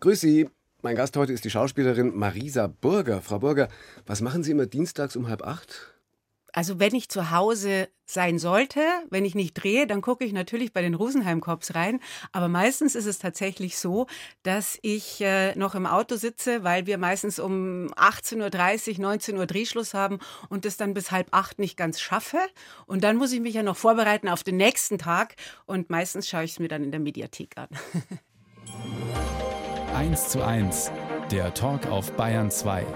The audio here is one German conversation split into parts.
Grüß Sie. Mein Gast heute ist die Schauspielerin Marisa Burger. Frau Burger, was machen Sie immer dienstags um halb acht? Also wenn ich zu Hause sein sollte, wenn ich nicht drehe, dann gucke ich natürlich bei den Rosenheim-Cops rein. Aber meistens ist es tatsächlich so, dass ich äh, noch im Auto sitze, weil wir meistens um 18.30 Uhr, 19 Uhr Drehschluss haben und das dann bis halb acht nicht ganz schaffe. Und dann muss ich mich ja noch vorbereiten auf den nächsten Tag. Und meistens schaue ich es mir dann in der Mediathek an. 1 zu 1, der Talk auf Bayern 2.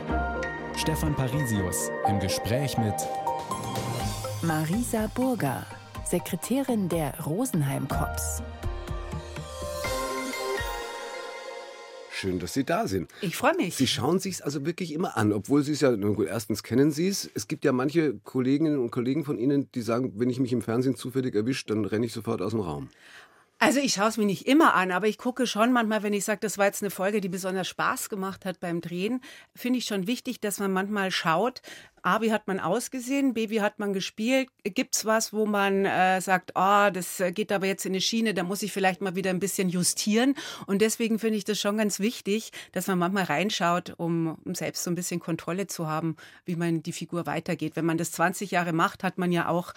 Stefan Parisius im Gespräch mit Marisa Burger, Sekretärin der Rosenheim Cops. Schön, dass Sie da sind. Ich freue mich. Sie schauen sich also wirklich immer an, obwohl Sie es ja, gut, erstens kennen Sie es. Es gibt ja manche Kolleginnen und Kollegen von Ihnen, die sagen, wenn ich mich im Fernsehen zufällig erwische, dann renne ich sofort aus dem Raum. Also ich schaue es mir nicht immer an, aber ich gucke schon manchmal, wenn ich sage, das war jetzt eine Folge, die besonders Spaß gemacht hat beim Drehen, finde ich schon wichtig, dass man manchmal schaut, A, wie hat man ausgesehen, B, wie hat man gespielt, gibt es was, wo man äh, sagt, oh, das geht aber jetzt in eine Schiene, da muss ich vielleicht mal wieder ein bisschen justieren. Und deswegen finde ich das schon ganz wichtig, dass man manchmal reinschaut, um, um selbst so ein bisschen Kontrolle zu haben, wie man die Figur weitergeht. Wenn man das 20 Jahre macht, hat man ja auch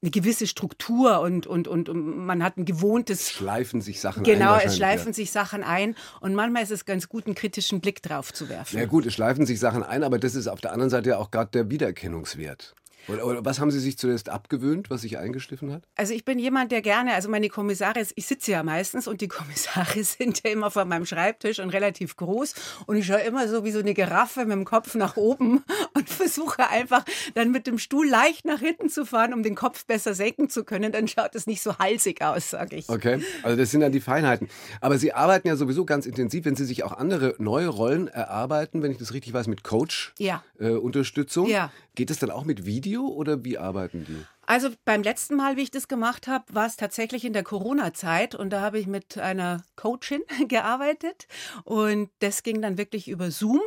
eine gewisse Struktur und, und, und, und man hat ein gewohntes. Schleifen sich Sachen genau, ein. Genau, es schleifen ja. sich Sachen ein und manchmal ist es ganz gut, einen kritischen Blick drauf zu werfen. Ja, gut, es schleifen sich Sachen ein, aber das ist auf der anderen Seite ja auch gerade der Wiedererkennungswert. Oder, oder, was haben Sie sich zuerst abgewöhnt, was sich eingeschliffen hat? Also ich bin jemand, der gerne, also meine Kommissare, ich sitze ja meistens und die Kommissare sind ja immer vor meinem Schreibtisch und relativ groß und ich schaue immer so wie so eine Giraffe mit dem Kopf nach oben und versuche einfach dann mit dem Stuhl leicht nach hinten zu fahren, um den Kopf besser senken zu können. Dann schaut es nicht so halsig aus, sage ich. Okay, also das sind dann die Feinheiten. Aber Sie arbeiten ja sowieso ganz intensiv, wenn Sie sich auch andere neue Rollen erarbeiten, wenn ich das richtig weiß, mit Coach, ja. äh, Unterstützung. Ja. Geht es dann auch mit Video oder wie arbeiten die? Also beim letzten Mal, wie ich das gemacht habe, war es tatsächlich in der Corona-Zeit und da habe ich mit einer Coachin gearbeitet und das ging dann wirklich über Zoom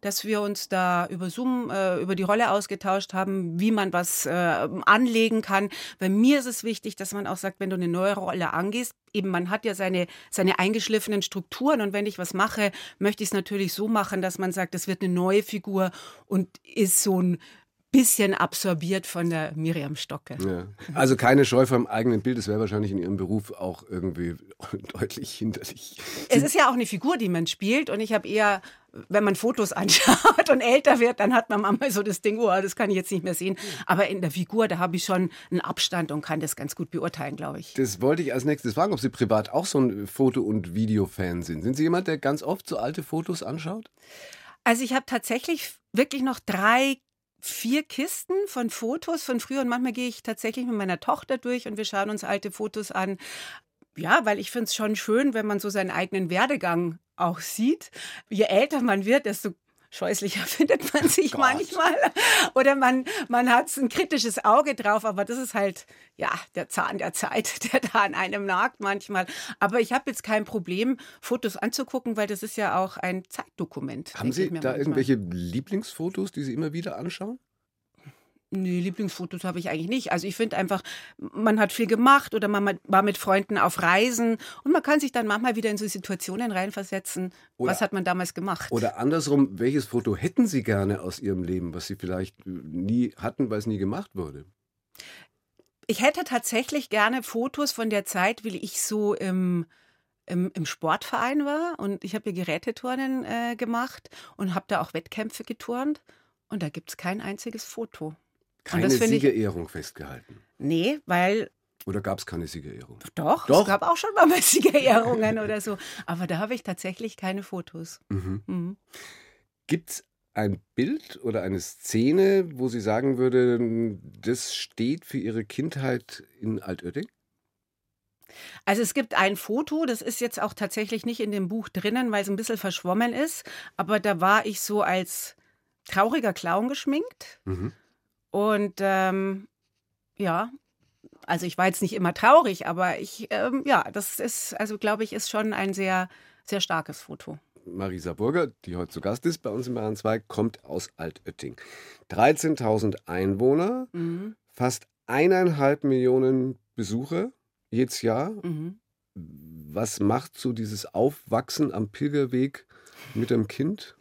dass wir uns da über Zoom äh, über die Rolle ausgetauscht haben, wie man was äh, anlegen kann. Bei mir ist es wichtig, dass man auch sagt, wenn du eine neue Rolle angehst, eben man hat ja seine seine eingeschliffenen Strukturen und wenn ich was mache, möchte ich es natürlich so machen, dass man sagt, es wird eine neue Figur und ist so ein bisschen absorbiert von der Miriam Stocke. Ja. Also keine Scheu vor dem eigenen Bild, das wäre wahrscheinlich in Ihrem Beruf auch irgendwie deutlich hinderlich. Es ist ja auch eine Figur, die man spielt und ich habe eher, wenn man Fotos anschaut und älter wird, dann hat man manchmal so das Ding, oh, das kann ich jetzt nicht mehr sehen. Aber in der Figur, da habe ich schon einen Abstand und kann das ganz gut beurteilen, glaube ich. Das wollte ich als nächstes fragen, ob Sie privat auch so ein Foto- und Videofan sind. Sind Sie jemand, der ganz oft so alte Fotos anschaut? Also ich habe tatsächlich wirklich noch drei vier Kisten von Fotos von früher und manchmal gehe ich tatsächlich mit meiner Tochter durch und wir schauen uns alte Fotos an. Ja, weil ich finde es schon schön, wenn man so seinen eigenen Werdegang auch sieht. Je älter man wird, desto scheußlicher findet man sich Gott. manchmal. Oder man, man hat ein kritisches Auge drauf, aber das ist halt, ja, der Zahn der Zeit, der da an einem nagt manchmal. Aber ich habe jetzt kein Problem, Fotos anzugucken, weil das ist ja auch ein Zeitdokument. Haben Sie da manchmal. irgendwelche Lieblingsfotos, die Sie immer wieder anschauen? Nee, Lieblingsfotos habe ich eigentlich nicht. Also ich finde einfach, man hat viel gemacht oder man war mit Freunden auf Reisen und man kann sich dann manchmal wieder in so Situationen reinversetzen. Oder, was hat man damals gemacht? Oder andersrum, welches Foto hätten Sie gerne aus Ihrem Leben, was Sie vielleicht nie hatten, weil es nie gemacht wurde? Ich hätte tatsächlich gerne Fotos von der Zeit, weil ich so im im, im Sportverein war und ich habe hier Geräteturnen äh, gemacht und habe da auch Wettkämpfe geturnt und da gibt es kein einziges Foto. Keine Siegerehrung ich, festgehalten. Nee, weil. Oder gab es keine Siegerehrung? Doch, Doch, es gab auch schon mal Siegerehrungen oder so. Aber da habe ich tatsächlich keine Fotos. Mhm. Mhm. Gibt es ein Bild oder eine Szene, wo Sie sagen würde, das steht für Ihre Kindheit in Altötting? Also es gibt ein Foto, das ist jetzt auch tatsächlich nicht in dem Buch drinnen, weil es ein bisschen verschwommen ist. Aber da war ich so als trauriger Clown geschminkt. Mhm. Und ähm, ja, also ich war jetzt nicht immer traurig, aber ich, ähm, ja, das ist, also glaube ich, ist schon ein sehr, sehr starkes Foto. Marisa Burger, die heute zu Gast ist bei uns im Bayern 2, kommt aus Altötting. 13.000 Einwohner, mhm. fast eineinhalb Millionen Besucher jedes Jahr. Mhm. Was macht so dieses Aufwachsen am Pilgerweg mit dem Kind?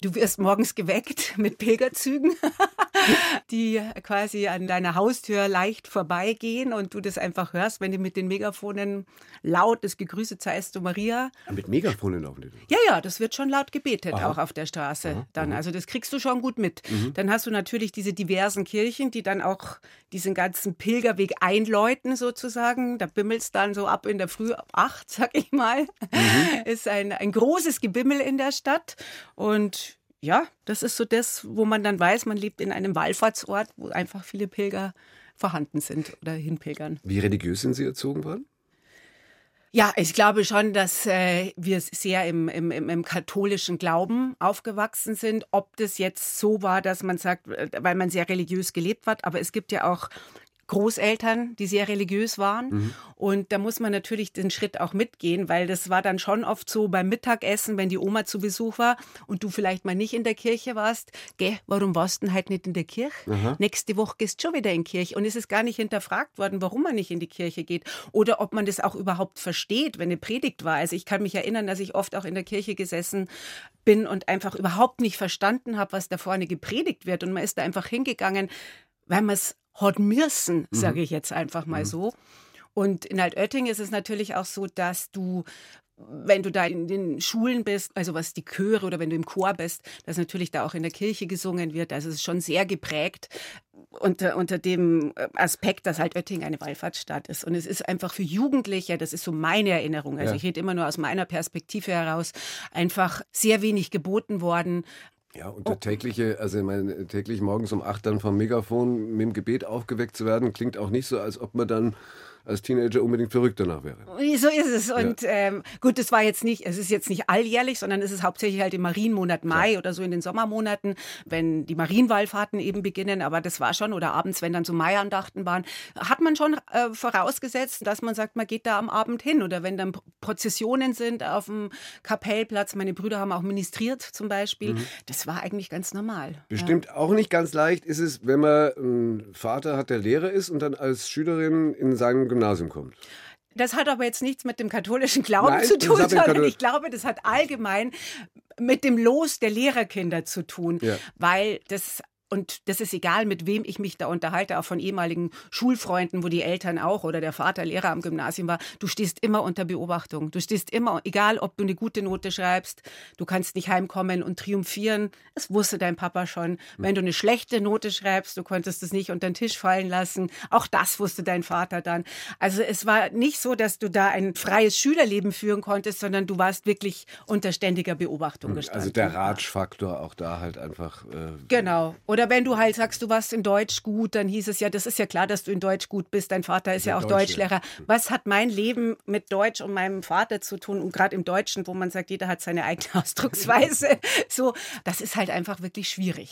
Du wirst morgens geweckt mit Pilgerzügen, die quasi an deiner Haustür leicht vorbeigehen und du das einfach hörst, wenn die mit den Megafonen laut das Gegrüßet seist du Maria. Ah, mit Megafonen laufen die? Ja, ja, das wird schon laut gebetet, Aha. auch auf der Straße Aha, dann. Also das kriegst du schon gut mit. Mhm. Dann hast du natürlich diese diversen Kirchen, die dann auch diesen ganzen Pilgerweg einläuten sozusagen. Da bimmelt's dann so ab in der Früh ab acht, sag ich mal. Mhm. Ist ein, ein großes Gebimmel in der Stadt und ja, das ist so das, wo man dann weiß, man lebt in einem Wallfahrtsort, wo einfach viele Pilger vorhanden sind oder hinpilgern. Wie religiös sind Sie erzogen worden? Ja, ich glaube schon, dass äh, wir sehr im, im, im, katholischen Glauben aufgewachsen sind. Ob das jetzt so war, dass man sagt, äh, weil man sehr religiös gelebt hat, aber es gibt ja auch Großeltern, die sehr religiös waren. Und da muss man natürlich den Schritt auch mitgehen, weil das war dann schon oft so beim Mittagessen, wenn die Oma zu Besuch war und du vielleicht mal nicht in der Kirche warst. Geh, warum warst du denn halt nicht in der Kirche? Nächste Woche gehst du schon wieder in die Kirche. Und es ist gar nicht hinterfragt worden, warum man nicht in die Kirche geht oder ob man das auch überhaupt versteht, wenn eine Predigt war. Also ich kann mich erinnern, dass ich oft auch in der Kirche gesessen bin und einfach überhaupt nicht verstanden habe, was da vorne gepredigt wird. Und man ist da einfach hingegangen, weil man es hat müssen, sage ich jetzt einfach mal so. Und in Altötting ist es natürlich auch so, dass du wenn du da in den Schulen bist, also was die Chöre oder wenn du im Chor bist, dass natürlich da auch in der Kirche gesungen wird. Also es ist schon sehr geprägt unter, unter dem Aspekt, dass halt Oetting eine Wallfahrtsstadt ist. Und es ist einfach für Jugendliche, das ist so meine Erinnerung, also Ja. ich rede immer nur aus meiner Perspektive heraus, einfach sehr wenig geboten worden. Ja, und der tägliche, also ich meine, täglich morgens um acht dann vom Megafon mit dem Gebet aufgeweckt zu werden, klingt auch nicht so, als ob man dann als Teenager unbedingt verrückt danach wäre. So ist es. Und ähm, gut, das war jetzt nicht, es ist jetzt nicht alljährlich, sondern es ist hauptsächlich halt im Marienmonat Mai oder so in den Sommermonaten, wenn die Marienwallfahrten eben beginnen. Aber das war schon, oder abends, wenn dann so Maiandachten waren, hat man schon äh, vorausgesetzt, dass man sagt, man geht da am Abend hin. Oder wenn dann Prozessionen sind auf dem Kapellplatz. Meine Brüder haben auch ministriert zum Beispiel. Das war eigentlich ganz normal. Bestimmt auch nicht ganz leicht ist es, wenn man einen Vater hat, der Lehrer ist und dann als Schülerin in sein Gymnasium kommt. Das hat aber jetzt nichts mit dem katholischen Glauben Nein, zu tun, sondern ich glaube, das hat allgemein mit dem Los der Lehrerkinder zu tun, Ja. weil das und das ist egal, mit wem ich mich da unterhalte, auch von ehemaligen Schulfreunden, wo die Eltern auch oder der Vater Lehrer am Gymnasium war. Du stehst immer unter Beobachtung. Du stehst immer, egal ob du eine gute Note schreibst, du kannst nicht heimkommen und triumphieren. Das wusste dein Papa schon. Wenn du eine schlechte Note schreibst, du konntest es nicht unter den Tisch fallen lassen. Auch das wusste dein Vater dann. Also es war nicht so, dass du da ein freies Schülerleben führen konntest, sondern du warst wirklich unter ständiger Beobachtung gestanden. Also der Ratschfaktor auch da halt einfach. Äh, Genau. Oder wenn du halt sagst, du warst in Deutsch gut, dann hieß es ja, das ist ja klar, dass du in Deutsch gut bist. Dein Vater ist ja, Ja, auch Deutschlehrer. Deutschlehrer. Was hat mein Leben mit Deutsch und meinem Vater zu tun? Und gerade im Deutschen, wo man sagt, jeder hat seine eigene Ausdrucksweise. So, das ist halt einfach wirklich schwierig.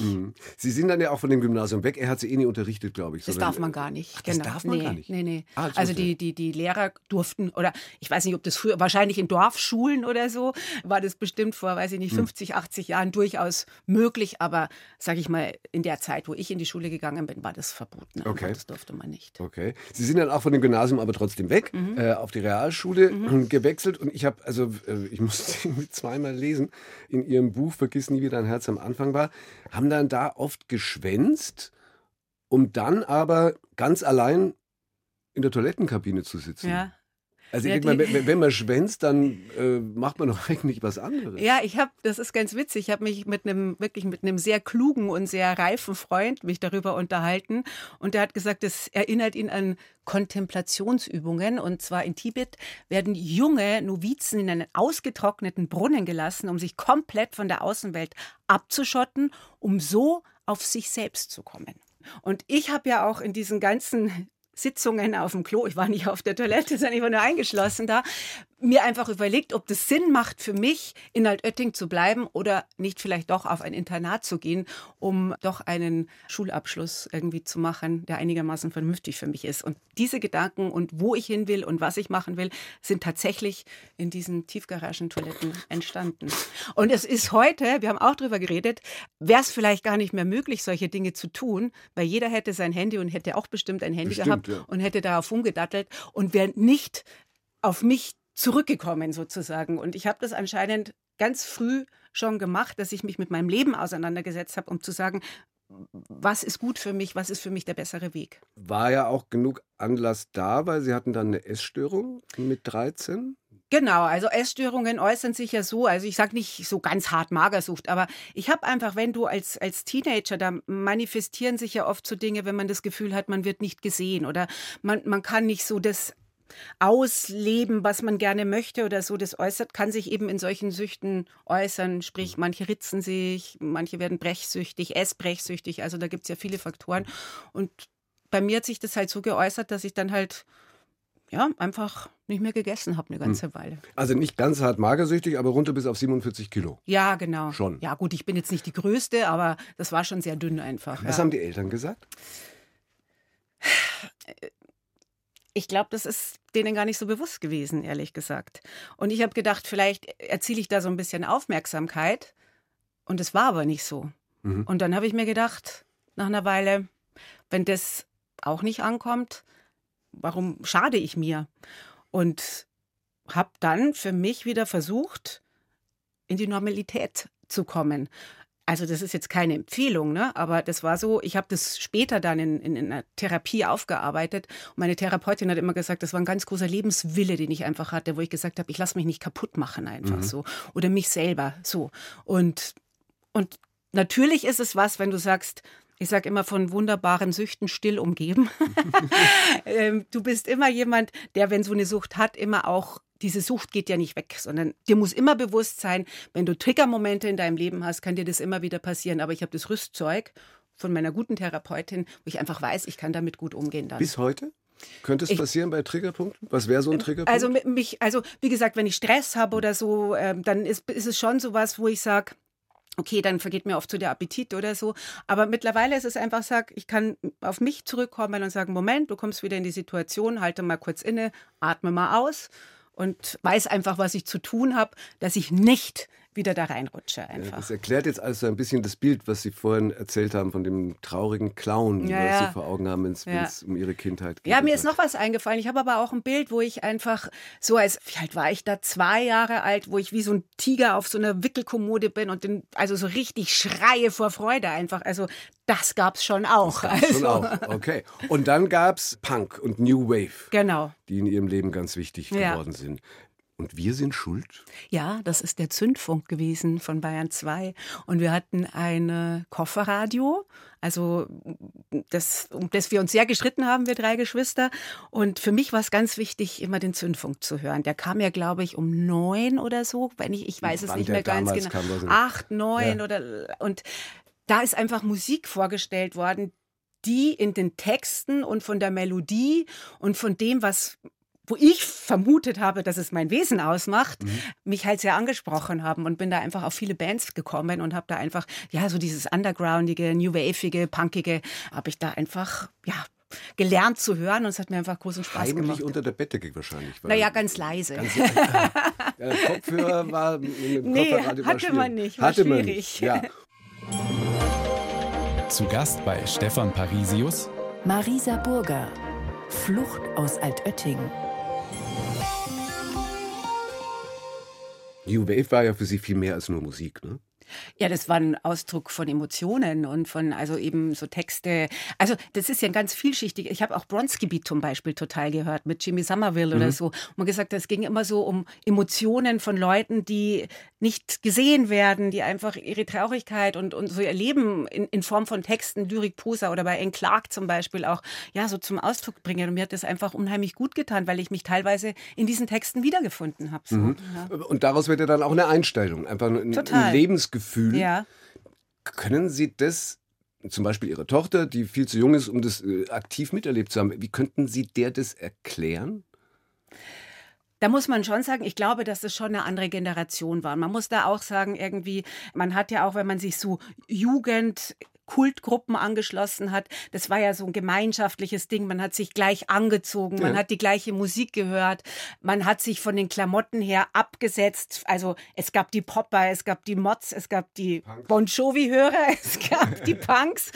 Sie sind dann ja auch von dem Gymnasium weg. Er hat Sie eh nie unterrichtet, glaube ich. Das darf man gar nicht. Ach, das darf man nee, gar nicht? Nee, nee. Ah, also die, die, die Lehrer durften, oder ich weiß nicht, ob das früher, wahrscheinlich in Dorfschulen oder so, war das bestimmt vor, weiß ich Hm. nicht, 50, 80 Jahren durchaus möglich. Aber sage ich mal, in der Zeit, wo ich in die Schule gegangen bin, war das verboten. Einfach. Okay. Das durfte man nicht. Okay. Sie sind dann auch von dem Gymnasium aber trotzdem weg, Mhm. äh, auf die Realschule gewechselt. Und ich habe, also äh, ich musste irgendwie zweimal lesen, in Ihrem Buch Vergiss nie, wie dein Herz am Anfang war, haben dann da oft geschwänzt, um dann aber ganz allein in der Toilettenkabine zu sitzen. Ja. Also ich Ja, denk mal, wenn, wenn man schwänzt, dann äh, macht man doch eigentlich was anderes. Ja, ich habe, das ist ganz witzig, ich habe mich mit einem, wirklich mit einem sehr klugen und sehr reifen Freund mich darüber unterhalten und der hat gesagt, es erinnert ihn an Kontemplationsübungen und zwar in Tibet werden junge Novizen in einen ausgetrockneten Brunnen gelassen, um sich komplett von der Außenwelt abzuschotten, um so auf sich selbst zu kommen. Und ich habe ja auch in diesen ganzen Sitzungen auf dem Klo, ich war nicht auf der Toilette, sondern ich war nur eingeschlossen da, mir einfach überlegt, ob das Sinn macht für mich, in Altötting zu bleiben oder nicht vielleicht doch auf ein Internat zu gehen, um doch einen Schulabschluss irgendwie zu machen, der einigermaßen vernünftig für mich ist. Und diese Gedanken und wo ich hin will und was ich machen will, sind tatsächlich in diesen Tiefgaragentoiletten entstanden. Und es ist heute, wir haben auch drüber geredet, wäre es vielleicht gar nicht mehr möglich, solche Dinge zu tun, weil jeder hätte sein Handy und hätte auch bestimmt ein Handy Bestimmt, gehabt ja. und hätte darauf rumgedattelt und wäre nicht auf mich zurückgekommen sozusagen. Und ich habe das anscheinend ganz früh schon gemacht, dass ich mich mit meinem Leben auseinandergesetzt habe, um zu sagen, was ist gut für mich, was ist für mich der bessere Weg. War ja auch genug Anlass da, weil Sie hatten dann eine Essstörung mit 13. Genau, also Essstörungen äußern sich ja so, also ich sage nicht so ganz hart Magersucht, aber ich habe einfach, wenn du als, als Teenager, da manifestieren sich ja oft so Dinge, wenn man das Gefühl hat, man wird nicht gesehen oder man, man kann nicht so das ausleben, was man gerne möchte oder so, das äußert, kann sich eben in solchen Süchten äußern. Sprich, manche ritzen sich, manche werden brechsüchtig, essbrechsüchtig. Also da gibt es ja viele Faktoren. Und bei mir hat sich das halt so geäußert, dass ich dann halt ja, einfach nicht mehr gegessen habe eine hm. ganze Weile. Also nicht ganz hart magersüchtig, aber runter bis auf 47 Kilo. Ja, genau. Schon. Ja, gut, ich bin jetzt nicht die Größte, aber das war schon sehr dünn einfach. Was ja. haben die Eltern gesagt? Ich glaube, das ist denen gar nicht so bewusst gewesen, ehrlich gesagt. Und ich habe gedacht, vielleicht erziele ich da so ein bisschen Aufmerksamkeit. Und es war aber nicht so. Mhm. Und dann habe ich mir gedacht, nach einer Weile, wenn das auch nicht ankommt, warum schade ich mir? Und habe dann für mich wieder versucht, in die Normalität zu kommen. Also das ist jetzt keine Empfehlung, ne? aber das war so, ich habe das später dann in, in, in, einer Therapie aufgearbeitet. Und meine Therapeutin hat immer gesagt, das war ein ganz großer Lebenswille, den ich einfach hatte, wo ich gesagt habe, ich lasse mich nicht kaputt machen einfach mhm. so. Oder mich selber so. Und, und natürlich ist es was, wenn du sagst, ich sage immer von wunderbaren Süchten still umgeben. Ähm, du bist immer jemand, der, wenn so eine Sucht hat, immer auch diese Sucht geht ja nicht weg, sondern dir muss immer bewusst sein, wenn du Triggermomente in deinem Leben hast, kann dir das immer wieder passieren. Aber ich habe das Rüstzeug von meiner guten Therapeutin, wo ich einfach weiß, ich kann damit gut umgehen dann. Bis heute? Könnte es passieren bei Triggerpunkten? Was wäre so ein Triggerpunkt? Also mich, also wie gesagt, wenn ich Stress habe oder so, äh, dann ist, ist es schon so was, wo ich sage, Okay, dann vergeht mir oft so der Appetit oder so. Aber mittlerweile ist es einfach, sag, ich kann auf mich zurückkommen und sagen, Moment, du kommst wieder in die Situation, halte mal kurz inne, atme mal aus und weiß einfach, was ich zu tun habe, dass ich nicht wieder da reinrutsche einfach. Ja, das erklärt jetzt also ein bisschen das Bild, was Sie vorhin erzählt haben von dem traurigen Clown, ja, was Sie vor Augen haben, wenn es ja. um Ihre Kindheit geht. Ja, mir ist noch was eingefallen. Ich habe aber auch ein Bild, wo ich einfach so als, wie alt war ich da? Zwei Jahre alt, wo ich wie so ein Tiger auf so einer Wickelkommode bin und den, also so richtig schreie vor Freude einfach. Also das gab es schon auch. Das also. schon auch. Okay. Und dann gab es Punk und New Wave. Genau. Die in Ihrem Leben ganz wichtig geworden sind. Und wir sind schuld? Ja, das ist der Zündfunk gewesen von Bayern 2. Und wir hatten ein Kofferradio, also das, um das wir uns sehr gestritten haben, wir drei Geschwister. Und für mich war es ganz wichtig, immer den Zündfunk zu hören. Der kam ja, glaube ich, um neun oder so, wenn ich, ich weiß es nicht mehr ganz genau. Acht, neun ja. oder und da ist einfach Musik vorgestellt worden, die in den Texten und von der Melodie und von dem, was wo ich vermutet habe, dass es mein Wesen ausmacht, mhm. mich halt sehr angesprochen haben und bin da einfach auf viele Bands gekommen und habe da einfach, ja, so dieses undergroundige, new waveige, punkige, habe ich da einfach, ja, gelernt zu hören und es hat mir einfach großen Spaß Heimlich gemacht. unter der Bettdecke wahrscheinlich. Naja, ganz leise. Ganz leise. der Kopfhörer war mit dem nee, hatte man nicht, war hatte schwierig. Man nicht. Ja. Zu Gast bei Stefan Parisius Marisa Burger, Flucht aus Altötting. New Wave war ja für Sie viel mehr als nur Musik, ne? Ja, das war ein Ausdruck von Emotionen und von, also eben so Texte. Also, das ist ja ganz vielschichtig. Ich habe auch Bronski zum Beispiel total gehört mit Jimmy Somerville mhm. oder so. Und man gesagt, es ging immer so um Emotionen von Leuten, die nicht gesehen werden, die einfach ihre Traurigkeit und, und so ihr Leben in, in Form von Texten, Lyrik, Posa oder bei Anne Clark zum Beispiel auch, ja, so zum Ausdruck bringen. Und mir hat das einfach unheimlich gut getan, weil ich mich teilweise in diesen Texten wiedergefunden habe. So. Mhm. Ja. Und daraus wird ja dann auch eine Einstellung, einfach ein, ein Lebensgefühl Gefühl. Ja. Können Sie das, zum Beispiel Ihre Tochter, die viel zu jung ist, um das äh, aktiv miterlebt zu haben, wie könnten Sie der das erklären? Da muss man schon sagen, ich glaube, dass es schon eine andere Generation war. Man muss da auch sagen, irgendwie, man hat ja auch, wenn man sich so Jugend Kultgruppen angeschlossen hat. Das war ja so ein gemeinschaftliches Ding. Man hat sich gleich angezogen, man ja. hat die gleiche Musik gehört, man hat sich von den Klamotten her abgesetzt. Also es gab die Popper, es gab die Mods, es gab die Punk. Bon Jovi-Hörer, es gab die Punks.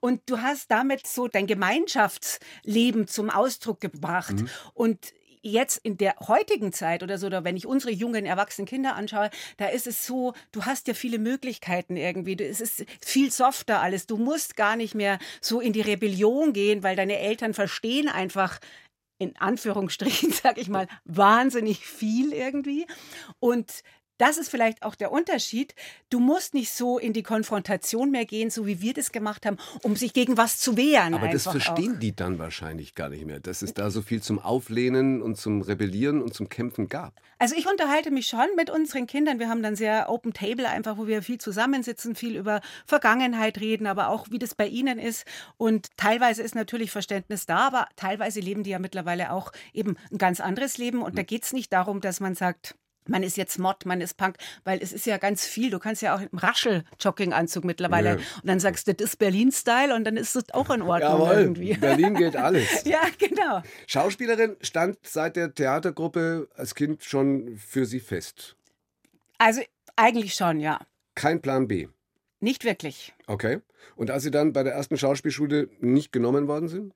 Und du hast damit so dein Gemeinschaftsleben zum Ausdruck gebracht. Mhm. Und jetzt in der heutigen Zeit oder so, oder wenn ich unsere jungen, erwachsenen Kinder anschaue, da ist es so, du hast ja viele Möglichkeiten irgendwie. Es ist viel softer alles. Du musst gar nicht mehr so in die Rebellion gehen, weil deine Eltern verstehen einfach, in Anführungsstrichen, sag ich mal, wahnsinnig viel irgendwie. Und das ist vielleicht auch der Unterschied. Du musst nicht so in die Konfrontation mehr gehen, so wie wir das gemacht haben, um sich gegen was zu wehren. Aber das verstehen auch. die dann wahrscheinlich gar nicht mehr, dass es da so viel zum Auflehnen und zum Rebellieren und zum Kämpfen gab. Also ich unterhalte mich schon mit unseren Kindern. Wir haben dann sehr Open Table einfach, wo wir viel zusammensitzen, viel über Vergangenheit reden, aber auch wie das bei ihnen ist. Und teilweise ist natürlich Verständnis da, aber teilweise leben die ja mittlerweile auch eben ein ganz anderes Leben. Und da hm. geht es nicht darum, dass man sagt, man ist jetzt Mod, man ist Punk, weil es ist ja ganz viel. Du kannst ja auch im Raschel-Jogginganzug mittlerweile. Ja. Und dann sagst du, das ist Berlin-Style und dann ist es auch in Ordnung Jawohl, irgendwie. Berlin geht alles. ja, genau. Schauspielerin stand seit der Theatergruppe als Kind schon für Sie fest. Also eigentlich schon, ja. Kein Plan B. Nicht wirklich. Okay. Und als Sie dann bei der ersten Schauspielschule nicht genommen worden sind?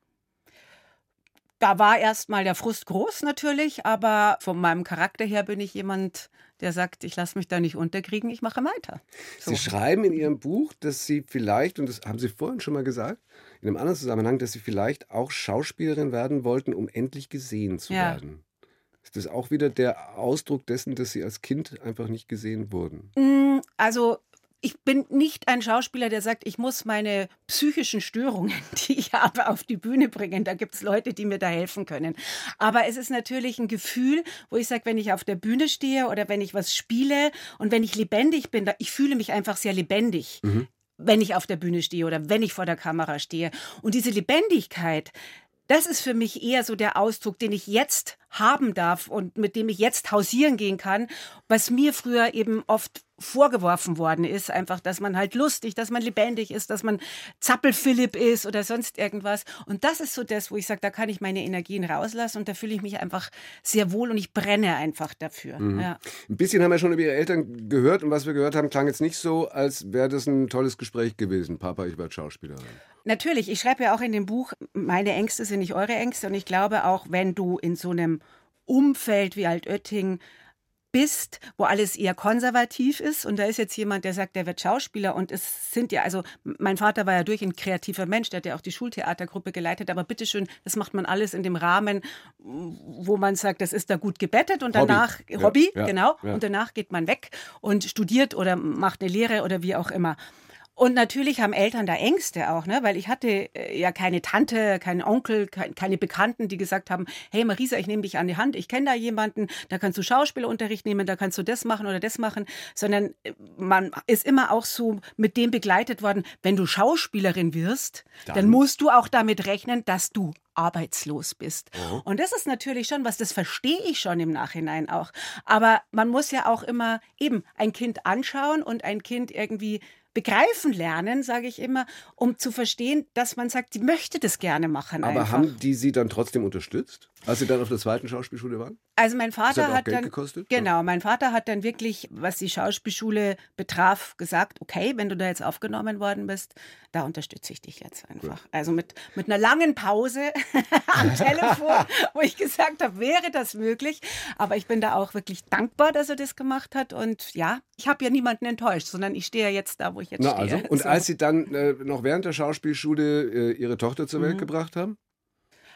Da war erstmal der Frust groß natürlich, aber von meinem Charakter her bin ich jemand, der sagt, ich lasse mich da nicht unterkriegen, ich mache weiter. So. Sie schreiben in Ihrem Buch, dass Sie vielleicht, und das haben Sie vorhin schon mal gesagt, in einem anderen Zusammenhang, dass Sie vielleicht auch Schauspielerin werden wollten, um endlich gesehen zu ja. werden. Ist das auch wieder der Ausdruck dessen, dass Sie als Kind einfach nicht gesehen wurden? Mm, also ich bin nicht ein Schauspieler, der sagt, ich muss meine psychischen Störungen, die ich habe, auf die Bühne bringen. Da gibt es Leute, die mir da helfen können. Aber es ist natürlich ein Gefühl, wo ich sage, wenn ich auf der Bühne stehe oder wenn ich was spiele und wenn ich lebendig bin, ich fühle mich einfach sehr lebendig. Mhm. wenn ich auf der Bühne stehe oder wenn ich vor der Kamera stehe. Und diese Lebendigkeit, das ist für mich eher so der Ausdruck, den ich jetzt haben darf und mit dem ich jetzt hausieren gehen kann, was mir früher eben oft vorgeworfen worden ist, einfach, dass man halt lustig, dass man lebendig ist, dass man Zappelphilipp ist oder sonst irgendwas. Und das ist so das, wo ich sage, da kann ich meine Energien rauslassen und da fühle ich mich einfach sehr wohl und ich brenne einfach dafür. Mhm. Ja. Ein bisschen haben wir schon über Ihre Eltern gehört und was wir gehört haben, klang jetzt nicht so, als wäre das ein tolles Gespräch gewesen. Papa, ich werde Schauspielerin. Natürlich, ich schreibe ja auch in dem Buch, meine Ängste sind nicht eure Ängste und ich glaube auch, wenn du in so einem Umfeld wie Altötting bist, wo alles eher konservativ ist. Und da ist jetzt jemand, der sagt, der wird Schauspieler. Und es sind ja, also mein Vater war ja durch ein kreativer Mensch, der hat ja auch die Schultheatergruppe geleitet. Aber bitteschön, das macht man alles in dem Rahmen, wo man sagt, das ist da gut gebettet. Und danach, Hobby, Hobby ja, genau. Ja. Und danach geht man weg und studiert oder macht eine Lehre oder wie auch immer. Und natürlich haben Eltern da Ängste auch, ne? weil ich hatte äh, ja keine Tante, keinen Onkel, keine Bekannten, die gesagt haben, hey Marisa, ich nehme dich an die Hand, ich kenne da jemanden, da kannst du Schauspielunterricht nehmen, da kannst du das machen oder das machen, sondern äh, man ist immer auch so mit dem begleitet worden, wenn du Schauspielerin wirst, dann, dann musst du auch damit rechnen, dass du arbeitslos bist. Oh. Und das ist natürlich schon was, das verstehe ich schon im Nachhinein auch. Aber man muss ja auch immer eben ein Kind anschauen und ein Kind irgendwie begreifen lernen, sage ich immer, um zu verstehen, dass man sagt, die möchte das gerne machen. Aber einfach. haben die Sie dann trotzdem unterstützt, als Sie dann auf der zweiten Schauspielschule waren? Also mein Vater das hat, hat dann gekostet? genau, mein Vater hat dann wirklich, was die Schauspielschule betraf, gesagt, okay, wenn du da jetzt aufgenommen worden bist, da unterstütze ich dich jetzt einfach. Also mit mit einer langen Pause am Telefon, wo ich gesagt habe, wäre das möglich, aber ich bin da auch wirklich dankbar, dass er das gemacht hat und ja, ich habe ja niemanden enttäuscht, sondern ich stehe ja jetzt da, wo ich jetzt Na, stehe. Also. Und so. als Sie dann äh, noch während der Schauspielschule äh, Ihre Tochter zur Welt mhm. gebracht haben?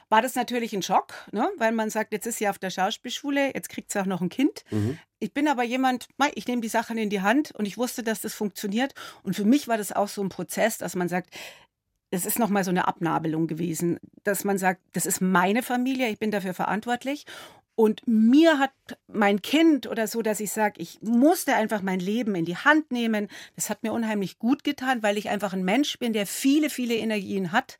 War das natürlich ein Schock, ne? weil man sagt, jetzt ist sie auf der Schauspielschule, jetzt kriegt sie auch noch ein Kind. Mhm. Ich bin aber jemand, ich nehme die Sachen in die Hand und ich wusste, dass das funktioniert. Und für mich war das auch so ein Prozess, dass man sagt, es ist nochmal so eine Abnabelung gewesen, dass man sagt, das ist meine Familie, ich bin dafür verantwortlich. Und mir hat mein Kind oder so, dass ich sage, ich musste einfach mein Leben in die Hand nehmen. Das hat mir unheimlich gut getan, weil ich einfach ein Mensch bin, der viele, viele Energien hat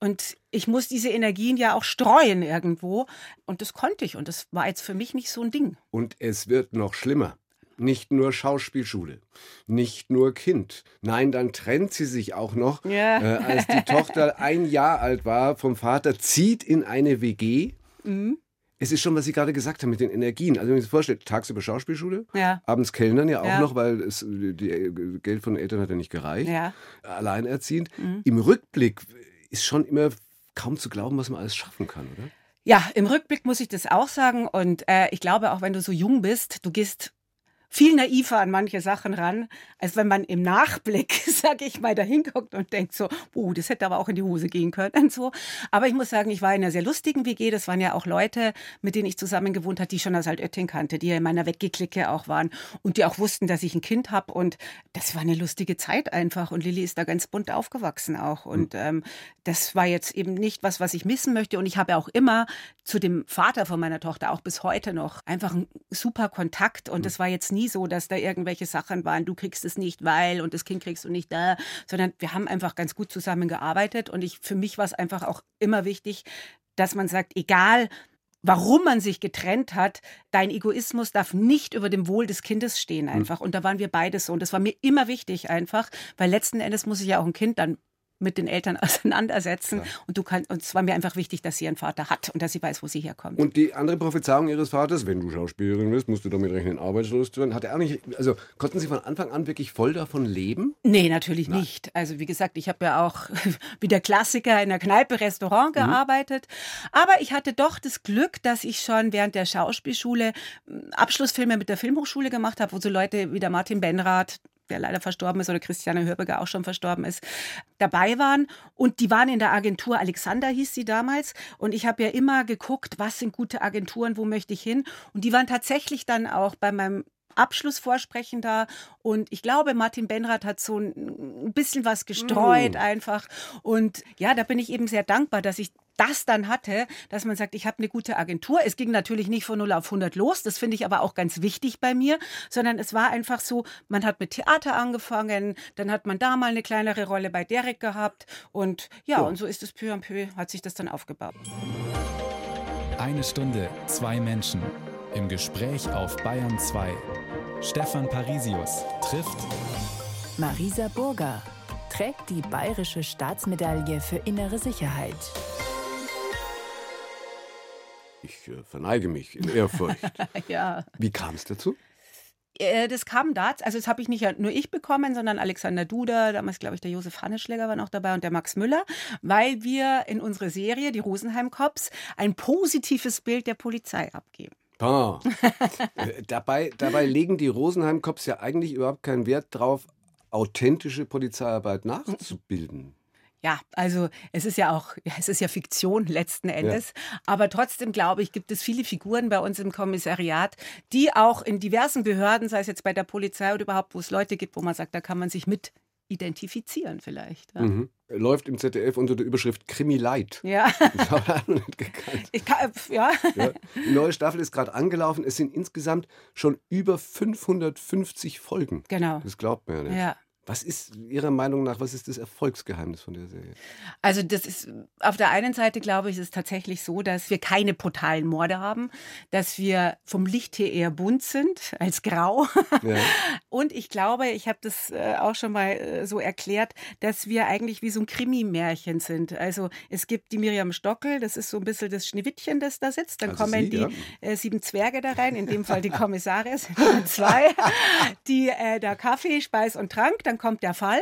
und ich muss diese Energien ja auch streuen irgendwo. Und das konnte ich. Und das war jetzt für mich nicht so ein Ding. Und es wird noch schlimmer. Nicht nur Schauspielschule, nicht nur Kind. Nein, dann trennt sie sich auch noch, ja. äh, als die Tochter ein Jahr alt war vom Vater, zieht in eine WG. Mhm. Es ist schon, was Sie gerade gesagt haben mit den Energien. Also wenn man sich vorstellt, tagsüber Schauspielschule, ja. abends Kellnern ja auch ja. noch, weil es die, äh, Geld von den Eltern hat ja nicht gereicht. Ja. Alleinerziehend. Mhm. Im Rückblick ist schon immer kaum zu glauben, was man alles schaffen kann, oder? Ja, im Rückblick muss ich das auch sagen. Und äh, ich glaube, auch wenn du so jung bist, du gehst viel naiver an manche Sachen ran, als wenn man im Nachblick, sag ich mal, da hinguckt und denkt so, uh, das hätte aber auch in die Hose gehen können und so. Aber ich muss sagen, ich war in einer sehr lustigen WG. Das waren ja auch Leute, mit denen ich zusammen gewohnt habe, die ich schon aus Altötting kannte, die ja in meiner Weggeklicke auch waren und die auch wussten, dass ich ein Kind habe. Und das war eine lustige Zeit einfach. Und Lilly ist da ganz bunt aufgewachsen auch. Und ähm, das war jetzt eben nicht was, was ich missen möchte. Und ich habe auch immer zu dem Vater von meiner Tochter, auch bis heute noch, einfach einen super Kontakt. Und das war jetzt nie so, dass da irgendwelche Sachen waren, du kriegst es nicht, weil und das Kind kriegst du nicht da, sondern wir haben einfach ganz gut zusammengearbeitet. Und ich, für mich war es einfach auch immer wichtig, dass man sagt, egal, warum man sich getrennt hat, dein Egoismus darf nicht über dem Wohl des Kindes stehen hm. einfach. Und da waren wir beide so. Und das war mir immer wichtig einfach, weil letzten Endes muss ich ja auch ein Kind dann mit den Eltern auseinandersetzen. Klar. Und du kannst, und es war mir einfach wichtig, dass sie einen Vater hat und dass sie weiß, wo sie herkommt. Und die andere Prophezeiung ihres Vaters, wenn du Schauspielerin bist, musst du damit rechnen, arbeitslos zu werden. Hat er auch nicht, also konnten Sie von Anfang an wirklich voll davon leben? Nee, natürlich Nein. nicht. Also wie gesagt, ich habe ja auch wie der Klassiker in der Kneipe, Restaurant mhm. gearbeitet. Aber ich hatte doch das Glück, dass ich schon während der Schauspielschule hm, Abschlussfilme mit der Filmhochschule gemacht habe, wo so Leute wie der Martin Benrath, der leider verstorben ist, oder Christiane Hörberger auch schon verstorben ist, dabei waren. Und die waren in der Agentur Alexander, hieß sie damals. Und ich habe ja immer geguckt, was sind gute Agenturen, wo möchte ich hin. Und die waren tatsächlich dann auch bei meinem Abschlussvorsprechen da. Und ich glaube, Martin Benrath hat so ein bisschen was gestreut mm. einfach. Und ja, da bin ich eben sehr dankbar, dass ich das dann hatte, dass man sagt, ich habe eine gute Agentur. Es ging natürlich nicht von 0 auf 100 los, das finde ich aber auch ganz wichtig bei mir, sondern es war einfach so, man hat mit Theater angefangen, dann hat man da mal eine kleinere Rolle bei Derek gehabt und ja, ja. und so ist es peu à peu, hat sich das dann aufgebaut. Eine Stunde, zwei Menschen. Im Gespräch auf Bayern 2. Stefan Parisius trifft Marisa Burger trägt die Bayerische Staatsmedaille für innere Sicherheit. Ich äh, verneige mich in Ehrfurcht. ja. Wie kam es dazu? Äh, das kam dazu, also das habe ich nicht nur ich bekommen, sondern Alexander Duda, damals glaube ich der Josef Hanneschläger war noch dabei und der Max Müller, weil wir in unsere Serie, die Rosenheim Cops, ein positives Bild der Polizei abgeben. Ah. dabei, dabei legen die Rosenheim Cops ja eigentlich überhaupt keinen Wert drauf, authentische Polizeiarbeit nachzubilden. Ja, also es ist ja auch, es ist ja Fiktion letzten Endes. Ja. Aber trotzdem glaube ich, gibt es viele Figuren bei uns im Kommissariat, die auch in diversen Behörden, sei es jetzt bei der Polizei oder überhaupt, wo es Leute gibt, wo man sagt, da kann man sich mit identifizieren vielleicht. Ja. Mhm. Läuft im ZDF unter der Überschrift Krimi Light. Ja. Das habe ich noch nicht gekannt. Ich kann, ja. ja. Die neue Staffel ist gerade angelaufen. Es sind insgesamt schon über 550 Folgen. Genau. Das glaubt man ja nicht. Ja. Was ist Ihrer Meinung nach, was ist das Erfolgsgeheimnis von der Serie? Also das ist auf der einen Seite glaube ich, ist es tatsächlich so, dass wir keine brutalen Morde haben, dass wir vom Licht her eher bunt sind als grau. Ja. Und ich glaube, ich habe das äh, auch schon mal äh, so erklärt, dass wir eigentlich wie so ein Krimi-Märchen sind. Also es gibt die Miriam Stockel, das ist so ein bisschen das Schneewittchen, das da sitzt. Dann also kommen Sie, die ja. äh, sieben Zwerge da rein, in dem Fall die Kommissare, sind zwei, die äh, da Kaffee, Speis und Trank. Dann kommt der Fall.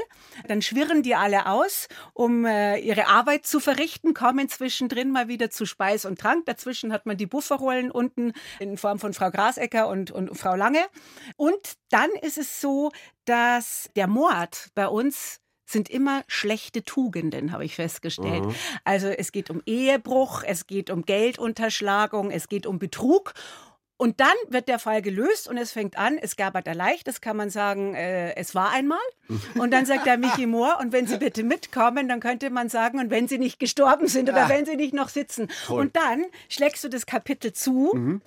Dann schwirren die alle aus, um äh, ihre Arbeit zu verrichten, kommen zwischendrin mal wieder zu Speis und Trank. Dazwischen hat man die Bufferrollen unten in Form von Frau Grasecker und, und Frau Lange. Und dann ist es so, dass der Mord bei uns sind immer schlechte Tugenden, habe ich festgestellt. Mhm. Also es geht um Ehebruch, es geht um Geldunterschlagung, es geht um Betrug. Und dann wird der Fall gelöst und es fängt an, es gab er leicht, das kann man sagen, äh, es war einmal. Und dann sagt der Michi Mohr, und wenn Sie bitte mitkommen, dann könnte man sagen, und wenn Sie nicht gestorben sind oder ah. wenn Sie nicht noch sitzen. Toll. Und dann schlägst du das Kapitel zu. Mhm.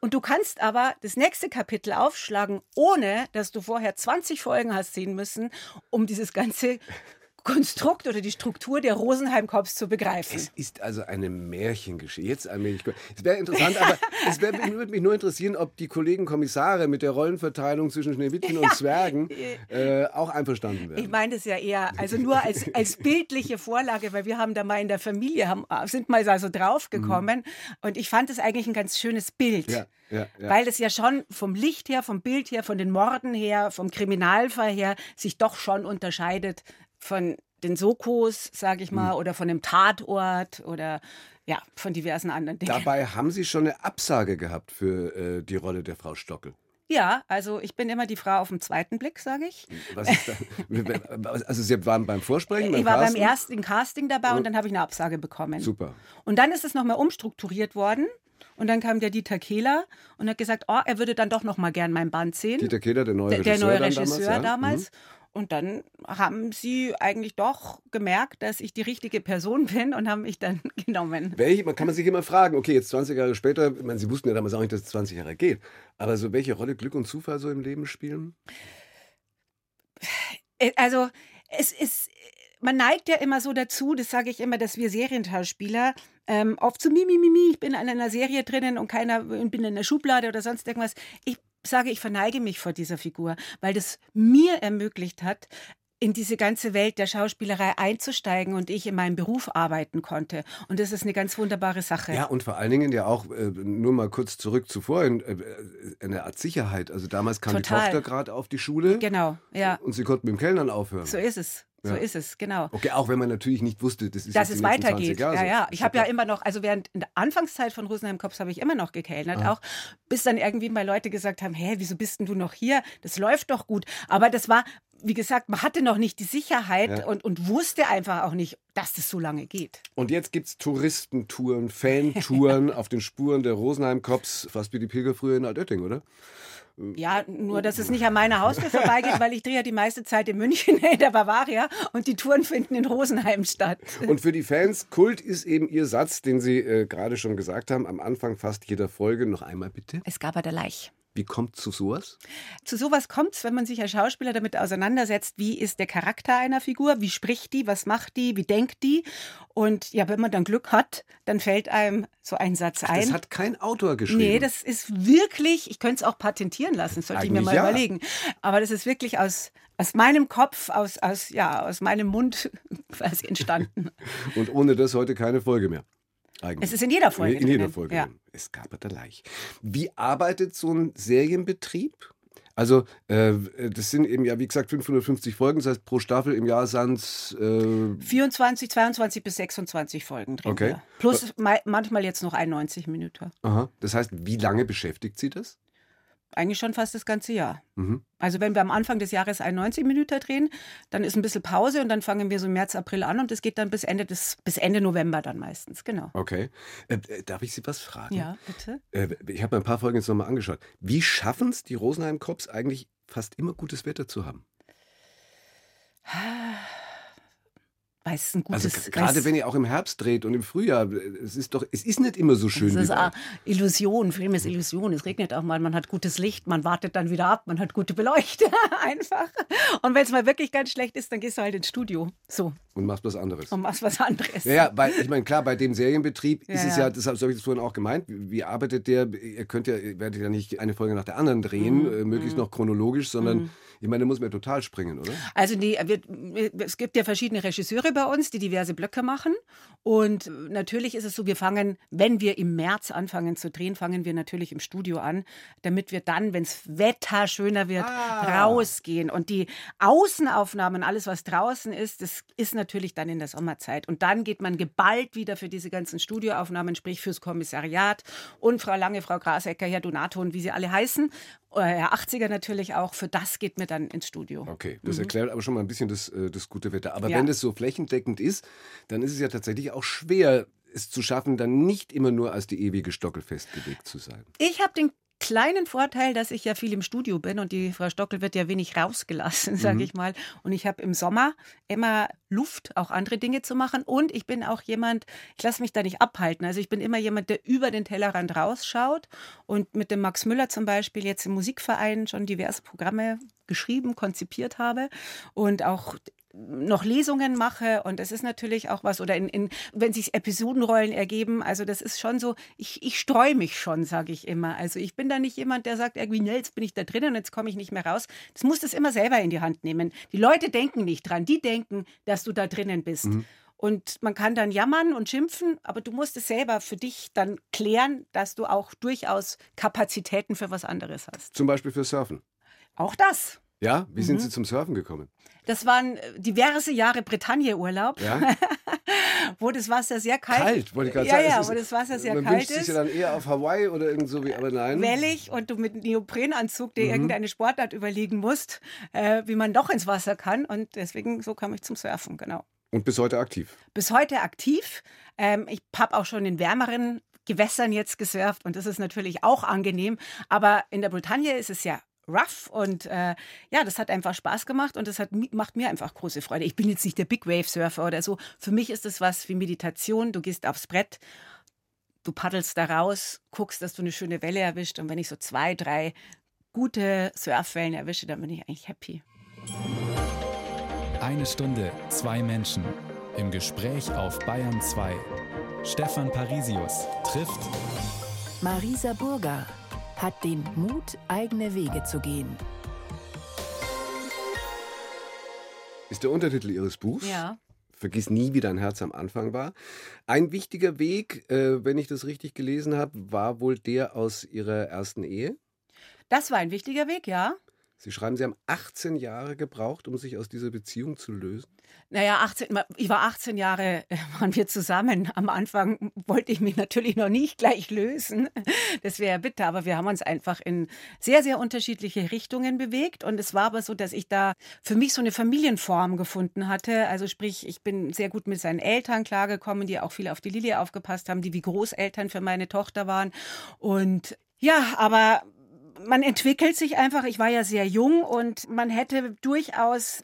Und du kannst aber das nächste Kapitel aufschlagen, ohne dass du vorher 20 Folgen hast sehen müssen, um dieses ganze Konstrukt oder die Struktur der Rosenheim-Cops zu begreifen. Es ist also eine Märchengeschichte. Jetzt allmählich. Es wäre interessant, aber es wär, würde mich nur interessieren, ob die Kollegen Kommissare mit der Rollenverteilung zwischen Schneewittchen und Zwergen äh, auch einverstanden wären. Ich meine das ja eher, also nur als, als bildliche Vorlage, weil wir haben da mal in der Familie, haben, sind mal so draufgekommen mhm. und ich fand es eigentlich ein ganz schönes Bild. Ja. Ja, ja. Weil es ja schon vom Licht her, vom Bild her, von den Morden her, vom Kriminalfall her sich doch schon unterscheidet von den Sokos, sage ich mal, mhm. oder von dem Tatort oder ja, von diversen anderen Dingen. Dabei haben Sie schon eine Absage gehabt für äh, die Rolle der Frau Stockel. Ja, also ich bin immer die Frau auf den zweiten Blick, sage ich. Also Sie waren beim Vorsprechen, beim Ich war Casting? beim ersten Casting dabei und dann habe ich eine Absage bekommen. Super. Und dann ist es nochmal umstrukturiert worden. Und dann kam der Dieter Kehler und hat gesagt, oh, er würde dann doch noch mal gern mein Band sehen. Dieter Kehler, der neue Regisseur, der neue Regisseur damals. damals. Mhm. Und dann haben sie eigentlich doch gemerkt, dass ich die richtige Person bin und haben mich dann genommen. Welche, man kann man sich immer fragen, okay, jetzt 20 Jahre später, ich meine, sie wussten ja damals auch nicht, dass es 20 Jahre geht, aber so welche Rolle Glück und Zufall so im Leben spielen? Äh, also es ist, man neigt ja immer so dazu, das sage ich immer, dass wir Serienschauspieler ähm, oft so mi, mi, mi, mi, ich bin in einer Serie drinnen und keiner bin in der Schublade oder sonst irgendwas. Ich sage, ich verneige mich vor dieser Figur, weil das mir ermöglicht hat, in diese ganze Welt der Schauspielerei einzusteigen und ich in meinem Beruf arbeiten konnte. Und das ist eine ganz wunderbare Sache. Ja, und vor allen Dingen ja auch, äh, nur mal kurz zurück zu vorhin, äh, eine Art Sicherheit. Also damals kam Total. die Tochter gerade auf die Schule. Genau, ja. Und sie konnte mit dem Kellnern aufhören. So ist es. So ja. ist es, genau. Okay, auch wenn man natürlich nicht wusste, das ist dass es weitergeht. Ja, ja. Ich habe ja immer noch, also während in der Anfangszeit von Rosenheim Kops habe ich immer noch gekellnert, ah. auch bis dann irgendwie mal Leute gesagt haben, hä, wieso bist denn du noch hier? Das läuft doch gut. Aber das war, wie gesagt, man hatte noch nicht die Sicherheit ja. und, und wusste einfach auch nicht, dass das so lange geht. Und jetzt gibt es Touristentouren, Fantouren auf den Spuren der Rosenheim Cops, fast wie die Pilger früher in Altötting, oder? Ja, nur dass es nicht an meiner Haustür vorbeigeht, weil ich drehe ja die meiste Zeit in München in der Bavaria und die Touren finden in Rosenheim statt. Und für die Fans, Kult ist eben Ihr Satz, den Sie äh, gerade schon gesagt haben, am Anfang fast jeder Folge. Noch einmal bitte. Es gab er der Leich. Wie kommt es zu sowas? Zu sowas kommt es, wenn man sich als Schauspieler damit auseinandersetzt, wie ist der Charakter einer Figur, wie spricht die, was macht die, wie denkt die. Und ja, wenn man dann Glück hat, dann fällt einem so ein Satz ein. Das hat kein Autor geschrieben. Nee, das ist wirklich, ich könnte es auch patentieren lassen, sollte Eigentlich ich mir mal ja. überlegen. Aber das ist wirklich aus, aus meinem Kopf, aus, aus, ja, aus meinem Mund quasi entstanden. Und ohne das heute keine Folge mehr. Eigentlich. Es ist in jeder Folge. In, in jeder Folge. Ja. Es gab der Leich. Wie arbeitet so ein Serienbetrieb? Also, äh, das sind eben ja, wie gesagt, 550 Folgen. Das heißt, pro Staffel im Jahr sind es. Äh 24, 22 bis 26 Folgen drin. Okay. Ja. Plus manchmal jetzt noch 91 Minuten. Aha. Das heißt, wie lange beschäftigt Sie das? Eigentlich schon fast das ganze Jahr. Mhm. Also wenn wir am Anfang des Jahres 91 Minuten drehen, dann ist ein bisschen Pause und dann fangen wir so März, April an und es geht dann bis Ende des, bis Ende November dann meistens, genau. Okay. Äh, äh darf ich Sie was fragen? Ja, bitte. Äh, ich habe mir ein paar Folgen jetzt nochmal angeschaut. Wie schaffen es die Rosenheim Cops eigentlich fast immer gutes Wetter zu haben? weil es ein gutes. Also gerade wenn ihr auch im Herbst dreht und im Frühjahr, es ist doch, es ist nicht immer so schön. Es ist eine Illusion, Film ist Illusion. Es regnet auch mal, man hat gutes Licht, man wartet dann wieder ab, man hat gute Beleuchter einfach. Und wenn es mal wirklich ganz schlecht ist, dann gehst du halt ins Studio. So. Und machst was anderes. Und machst was anderes. Ja, ja weil ich meine, klar, bei dem Serienbetrieb ja, ist es ja, das habe ich das vorhin auch gemeint, wie arbeitet der? Ihr könnt ja, werdet ja nicht eine Folge nach der anderen drehen, mhm. äh, möglichst mhm. noch chronologisch, sondern mhm ich meine, da muss man ja total springen, oder? Also die, wir, es gibt ja verschiedene Regisseure bei uns, die diverse Blöcke machen. Und natürlich ist es so, wir fangen, wenn wir im März anfangen zu drehen, fangen wir natürlich im Studio an, damit wir dann, wenn das Wetter schöner wird, ah. rausgehen. Und die Außenaufnahmen, alles was draußen ist, das ist natürlich dann in der Sommerzeit. Und dann geht man geballt wieder für diese ganzen Studioaufnahmen, sprich fürs Kommissariat und Frau Lange, Frau Grasecker, Herr Donato und wie sie alle heißen. Herr 80er natürlich auch, für das geht mir dann ins Studio. Okay, das mhm. erklärt aber schon mal ein bisschen das, äh, das gute Wetter. Aber ja. wenn das so flächendeckend ist, dann ist es ja tatsächlich auch schwer, es zu schaffen, dann nicht immer nur als die ewige Stockel festgelegt zu sein. Ich habe den kleinen Vorteil, dass ich ja viel im Studio bin und die Frau Stockel wird ja wenig rausgelassen, sage mhm. ich mal. Und ich habe im Sommer immer Luft, auch andere Dinge zu machen. Und ich bin auch jemand, ich lasse mich da nicht abhalten. Also ich bin immer jemand, der über den Tellerrand rausschaut und mit dem Max Müller zum Beispiel jetzt im Musikverein schon diverse Programme geschrieben, konzipiert habe und auch noch Lesungen mache und das ist natürlich auch was oder in, in wenn sich Episodenrollen ergeben, also das ist schon so, ich, ich streue mich schon, sage ich immer. Also ich bin da nicht jemand, der sagt irgendwie, ne, jetzt bin ich da drin und jetzt komme ich nicht mehr raus. Das musst du immer selber in die Hand nehmen. Die Leute denken nicht dran, die denken, dass du da drinnen bist. Mhm. Und man kann dann jammern und schimpfen, aber du musst es selber für dich dann klären, dass du auch durchaus Kapazitäten für was anderes hast. Zum Beispiel für Surfen. Auch das. Ja, wie sind Sie zum Surfen gekommen? Das waren äh, diverse Jahre Bretagne-Urlaub, Ja? wo das Wasser sehr kalt, Kalt, wollte ich gerade ja, sagen. Ja, Es wo das Wasser sehr man kalt wünscht sich ist. ja dann eher auf Hawaii oder irgend so wie, aber nein. wellig und du mit einem Neoprenanzug Mhm. dir irgendeine Sportart überlegen musst, äh, wie man doch ins Wasser kann. Und deswegen, so kam ich zum Surfen, genau. Und bis heute aktiv. Bis heute aktiv. Ähm, ich habe auch schon in wärmeren Gewässern jetzt gesurft und das ist natürlich auch angenehm. Aber in der Bretagne ist es ja rough und äh, ja, das hat einfach Spaß gemacht und das hat, macht mir einfach große Freude. Ich bin jetzt nicht der Big Wave Surfer oder so. Für mich ist das was wie Meditation. Du gehst aufs Brett, du paddelst da raus, guckst, dass du eine schöne Welle erwischt und wenn ich so zwei, drei gute Surfwellen erwische, dann bin ich eigentlich happy. Eine Stunde, zwei Menschen. Im Gespräch auf Bayern 2. Stefan Parisius trifft Marisa Burger hat den Mut, eigene Wege zu gehen. Ist der Untertitel Ihres Buchs. Ja. Vergiss nie, wie dein Herz am Anfang war. Ein wichtiger Weg, äh, wenn ich das richtig gelesen habe, war wohl der aus Ihrer ersten Ehe. Das war ein wichtiger Weg, ja. Sie schreiben, Sie haben 18 Jahre gebraucht, um sich aus dieser Beziehung zu lösen. Naja, 18, ich war 18 Jahre, äh, waren wir zusammen. Am Anfang wollte ich mich natürlich noch nicht gleich lösen. Das wäre bitter, aber wir haben uns einfach in sehr, sehr unterschiedliche Richtungen bewegt. Und es war aber so, dass ich da für mich so eine Familienform gefunden hatte. Also sprich, ich bin sehr gut mit seinen Eltern klargekommen, die auch viel auf die Lilie aufgepasst haben, die wie Großeltern für meine Tochter waren. Und ja, aber man entwickelt sich einfach. Ich war ja sehr jung und man hätte durchaus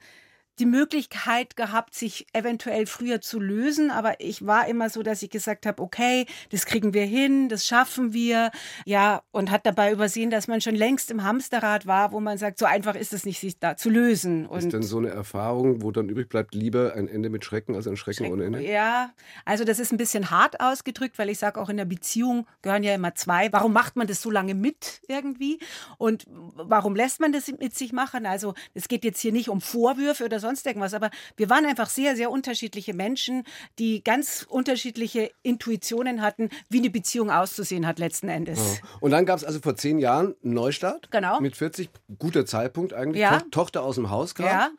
die Möglichkeit gehabt, sich eventuell früher zu lösen. Aber ich war immer so, dass ich gesagt habe, okay, das kriegen wir hin, das schaffen wir. Ja, und hat dabei übersehen, dass man schon längst im Hamsterrad war, wo man sagt, so einfach ist es nicht, sich da zu lösen. ist Und denn so eine Erfahrung, wo dann übrig bleibt, lieber ein Ende mit Schrecken als ein Schrecken, ohne Ende? Ja, also das ist ein bisschen hart ausgedrückt, weil ich sage, auch in der Beziehung gehören ja immer zwei. Warum macht man das so lange mit irgendwie? Und warum lässt man das mit sich machen? Also es geht jetzt hier nicht um Vorwürfe oder sonst irgendwas, aber wir waren einfach sehr, sehr unterschiedliche Menschen, die ganz unterschiedliche Intuitionen hatten, wie eine Beziehung auszusehen hat letzten Endes. Und dann gab es also vor zehn Jahren einen Neustart. Genau. Mit 40, guter Zeitpunkt eigentlich. Ja. To Tochter aus dem Haus gerade. Ja,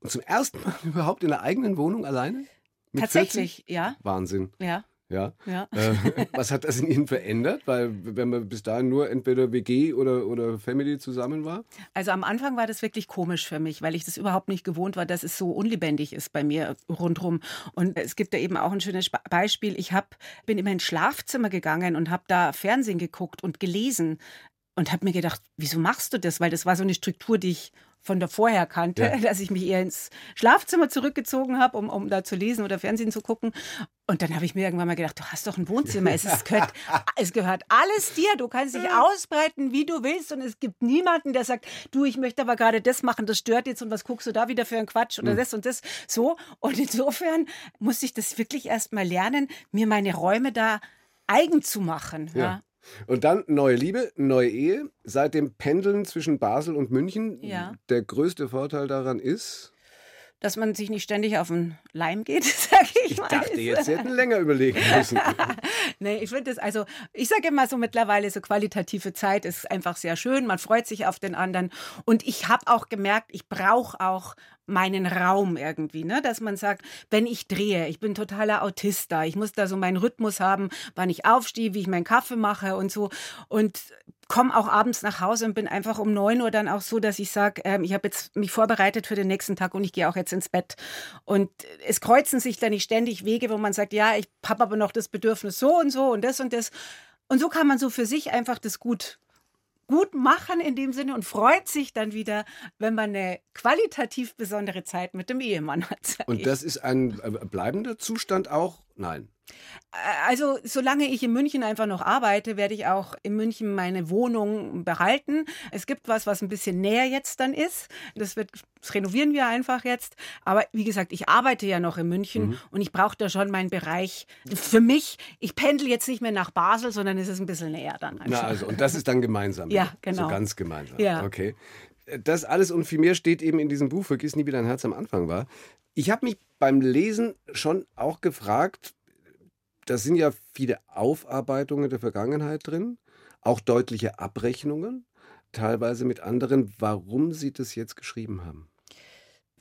Und zum ersten Mal überhaupt in der eigenen Wohnung alleine? Mit tatsächlich, 40? ja, Wahnsinn. ja, Ja. ja. Äh, was hat das in Ihnen verändert? Weil wenn man bis dahin nur entweder WG oder, oder Family zusammen war? Also am Anfang war das wirklich komisch für mich, weil ich das überhaupt nicht gewohnt war, dass es so unlebendig ist bei mir rundherum. Und es gibt da eben auch ein schönes Beispiel. Ich hab, bin immer ins Schlafzimmer gegangen und habe da Fernsehen geguckt und gelesen und habe mir gedacht, wieso machst du das? Weil das war so eine Struktur, die ich von der vorher kannte, Ja. dass ich mich eher ins Schlafzimmer zurückgezogen habe, um, um da zu lesen oder Fernsehen zu gucken. Und dann habe ich mir irgendwann mal gedacht, du hast doch ein Wohnzimmer. Es, ist, gehört, es gehört alles dir. Du kannst dich ausbreiten, wie du willst. Und es gibt niemanden, der sagt, du, ich möchte aber gerade das machen, das stört jetzt und was guckst du da wieder für einen Quatsch oder das und das. So. Und insofern musste ich das wirklich erst mal lernen, mir meine Räume da eigen zu machen. Ja. Und dann neue Liebe, neue Ehe. Seit dem Pendeln zwischen Basel und München. Ja. Der größte Vorteil daran ist, Dass man sich nicht ständig auf den Leim geht, sage ich, ich mal. dachte jetzt, Sie hätten länger überlegen müssen. Nee, ich finde das, also ich sage immer so mittlerweile, so qualitative Zeit ist einfach sehr schön. Man freut sich auf den anderen. Und ich habe auch gemerkt, ich brauche auch meinen Raum irgendwie, ne? dass man sagt, wenn ich drehe, ich bin totaler Autist da, ich muss da so meinen Rhythmus haben, wann ich aufstehe, wie ich meinen Kaffee mache und so und komme auch abends nach Hause und bin einfach um 9 Uhr dann auch so, dass ich sage, ähm, ich habe jetzt mich vorbereitet für den nächsten Tag und ich gehe auch jetzt ins Bett. Und es kreuzen sich da nicht ständig Wege, wo man sagt, ja, ich habe aber noch das Bedürfnis so und so und das und das. Und so kann man so für sich einfach das gut gut machen in dem Sinne und freut sich dann wieder, wenn man eine qualitativ besondere Zeit mit dem Ehemann hat. Und das ist ein äh, bleibender Zustand auch? Nein. Also, solange ich in München einfach noch arbeite, werde ich auch in München meine Wohnung behalten. Es gibt was, was ein bisschen näher jetzt dann ist. Das wird, das renovieren wir einfach jetzt. Aber wie gesagt, ich arbeite ja noch in München und ich brauche da schon meinen Bereich. Für mich, ich pendel jetzt nicht mehr nach Basel, sondern es ist ein bisschen näher dann einfach. Na also, und das ist dann gemeinsam. Ja, So genau. ganz gemeinsam. Ja. Okay. Das alles und viel mehr steht eben in diesem Buch, Vergiss nie, wie dein Herz am Anfang war. Ich habe mich beim Lesen schon auch gefragt, da sind ja viele Aufarbeitungen der Vergangenheit drin, auch deutliche Abrechnungen. teilweise mit anderen, warum Sie das jetzt geschrieben haben.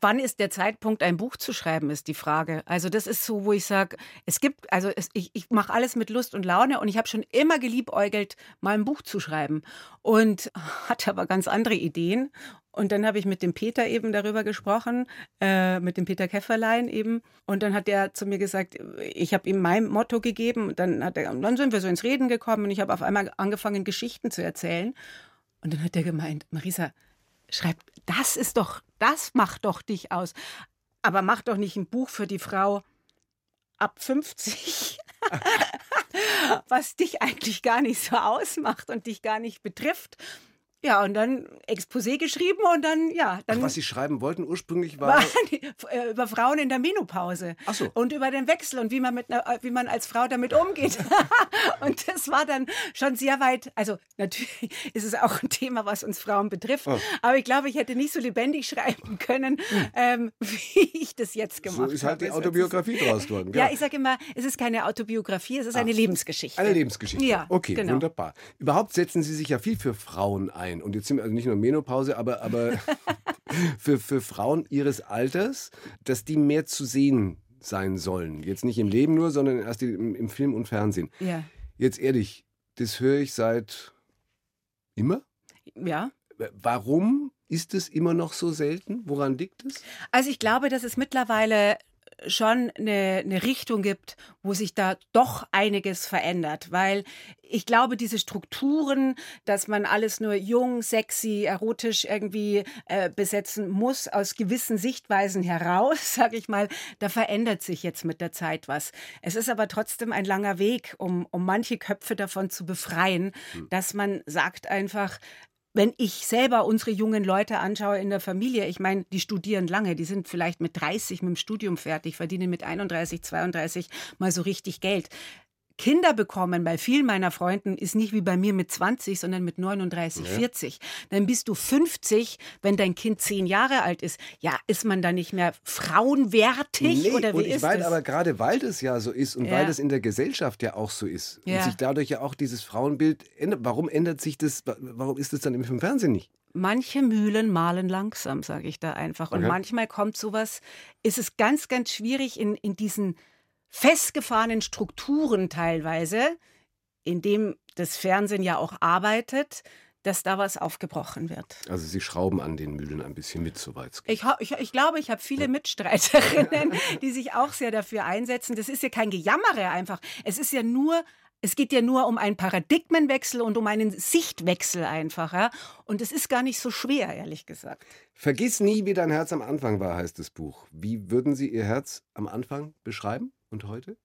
Wann ist der Zeitpunkt, ein Buch zu schreiben, ist die Frage. Also das ist so, wo ich sage, es gibt, also es, ich, ich mache alles mit Lust und Laune und ich habe schon immer geliebäugelt, mal ein Buch zu schreiben und hatte aber ganz andere Ideen. Und dann habe ich mit dem Peter eben darüber gesprochen, äh, mit dem Peter Käfferlein eben. Und dann hat er zu mir gesagt, ich habe ihm mein Motto gegeben. Und dann, hat er, dann sind wir so ins Reden gekommen und ich habe auf einmal angefangen, Geschichten zu erzählen. Und dann hat er gemeint, Marisa, schreib, das ist doch, das macht doch dich aus. Aber mach doch nicht ein Buch für die Frau ab 50, was dich eigentlich gar nicht so ausmacht und dich gar nicht betrifft, ja, und dann Exposé geschrieben und dann, ja. Dann Ach, was Sie schreiben wollten ursprünglich war. Äh, über Frauen in der Menopause. Ach so. Und über den Wechsel und wie man, mit, äh, wie man als Frau damit umgeht. und das war dann schon sehr weit. Also, natürlich ist es auch ein Thema, was uns Frauen betrifft. Oh. Aber ich glaube, ich hätte nicht so lebendig schreiben können, hm. ähm, wie ich das jetzt gemacht habe. So ist halt die Autobiografie draus geworden. Ja, ich sage immer, es ist keine Autobiografie, es ist Ach. eine Lebensgeschichte. Eine Lebensgeschichte. Ja. Okay, genau. wunderbar. Überhaupt setzen Sie sich ja viel für Frauen ein ein. Und jetzt sind wir also nicht nur Menopause, aber, aber für, für Frauen ihres Alters, dass die mehr zu sehen sein sollen. Jetzt nicht im Leben nur, sondern erst im, im Film und Fernsehen. Ja. Jetzt ehrlich, das höre ich seit immer. Ja. Warum ist es immer noch so selten? Woran liegt es? Also ich glaube, dass es mittlerweile schon eine, eine Richtung gibt, wo sich da doch einiges verändert, weil ich glaube, diese Strukturen, dass man alles nur jung, sexy, erotisch irgendwie äh, besetzen muss, aus gewissen Sichtweisen heraus, sage ich mal, da verändert sich jetzt mit der Zeit was. Es ist aber trotzdem ein langer Weg, um, um manche Köpfe davon zu befreien, hm. dass man sagt einfach, wenn ich selber unsere jungen Leute anschaue in der Familie, ich meine, die studieren lange, die sind vielleicht mit 30 mit dem Studium fertig, verdienen mit 31, 32 mal so richtig Geld. Kinder bekommen bei vielen meiner Freunden ist nicht wie bei mir mit 20, sondern mit 39, ja. 40. Dann bist du 50, wenn dein Kind zehn Jahre alt ist. Ja, ist man da nicht mehr frauenwertig nee, oder wie und ich ist meine, aber gerade weil das ja so ist und ja. weil das in der Gesellschaft ja auch so ist ja. und sich dadurch ja auch dieses Frauenbild ändert, warum ändert sich das, warum ist das dann im Fernsehen nicht? Manche Mühlen mahlen langsam, sage ich da einfach. Und okay. manchmal kommt sowas, ist es ganz, ganz schwierig in, in diesen festgefahrenen Strukturen teilweise, in dem das Fernsehen ja auch arbeitet, dass da was aufgebrochen wird. Also Sie schrauben an den Mühlen ein bisschen mit, soweit es geht. Ich, ich, ich, glaube, ich habe viele Mitstreiterinnen, die sich auch sehr dafür einsetzen. Das ist ja kein Gejammere einfach. Es ist ja nur es geht ja nur um einen Paradigmenwechsel und um einen Sichtwechsel einfach. Ja? Und es ist gar nicht so schwer, ehrlich gesagt. Vergiss nie, wie dein Herz am Anfang war, heißt das Buch. Wie würden Sie Ihr Herz am Anfang beschreiben? Und heute?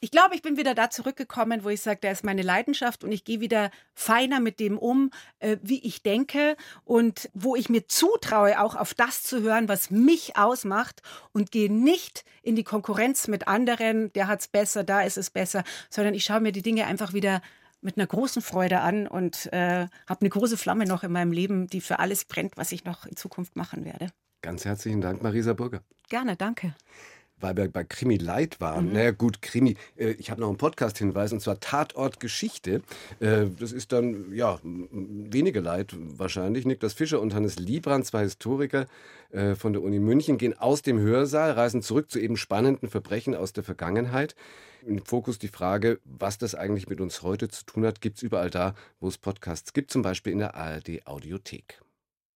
Ich glaube, ich bin wieder da zurückgekommen, wo ich sage, da ist meine Leidenschaft und ich gehe wieder feiner mit dem um, äh, wie ich denke und wo ich mir zutraue, auch auf das zu hören, was mich ausmacht und gehe nicht in die Konkurrenz mit anderen, der hat es besser, da ist es besser, sondern ich schaue mir die Dinge einfach wieder mit einer großen Freude an und äh, habe eine große Flamme noch in meinem Leben, die für alles brennt, was ich noch in Zukunft machen werde. Ganz herzlichen Dank, Marisa Burger. Gerne, danke weil wir bei Krimi Light waren. Mhm. Naja, gut, Krimi. Äh, ich habe noch einen Podcast-Hinweis und zwar Tatort Geschichte. Äh, das ist dann, ja, wenige Leid wahrscheinlich. Niklas Fischer und Hannes Liebrand, zwei Historiker äh, von der Uni München, gehen aus dem Hörsaal, reisen zurück zu eben spannenden Verbrechen aus der Vergangenheit. Im Fokus die Frage, was das eigentlich mit uns heute zu tun hat, gibt es überall da, wo es Podcasts gibt, zum Beispiel in der ARD Audiothek.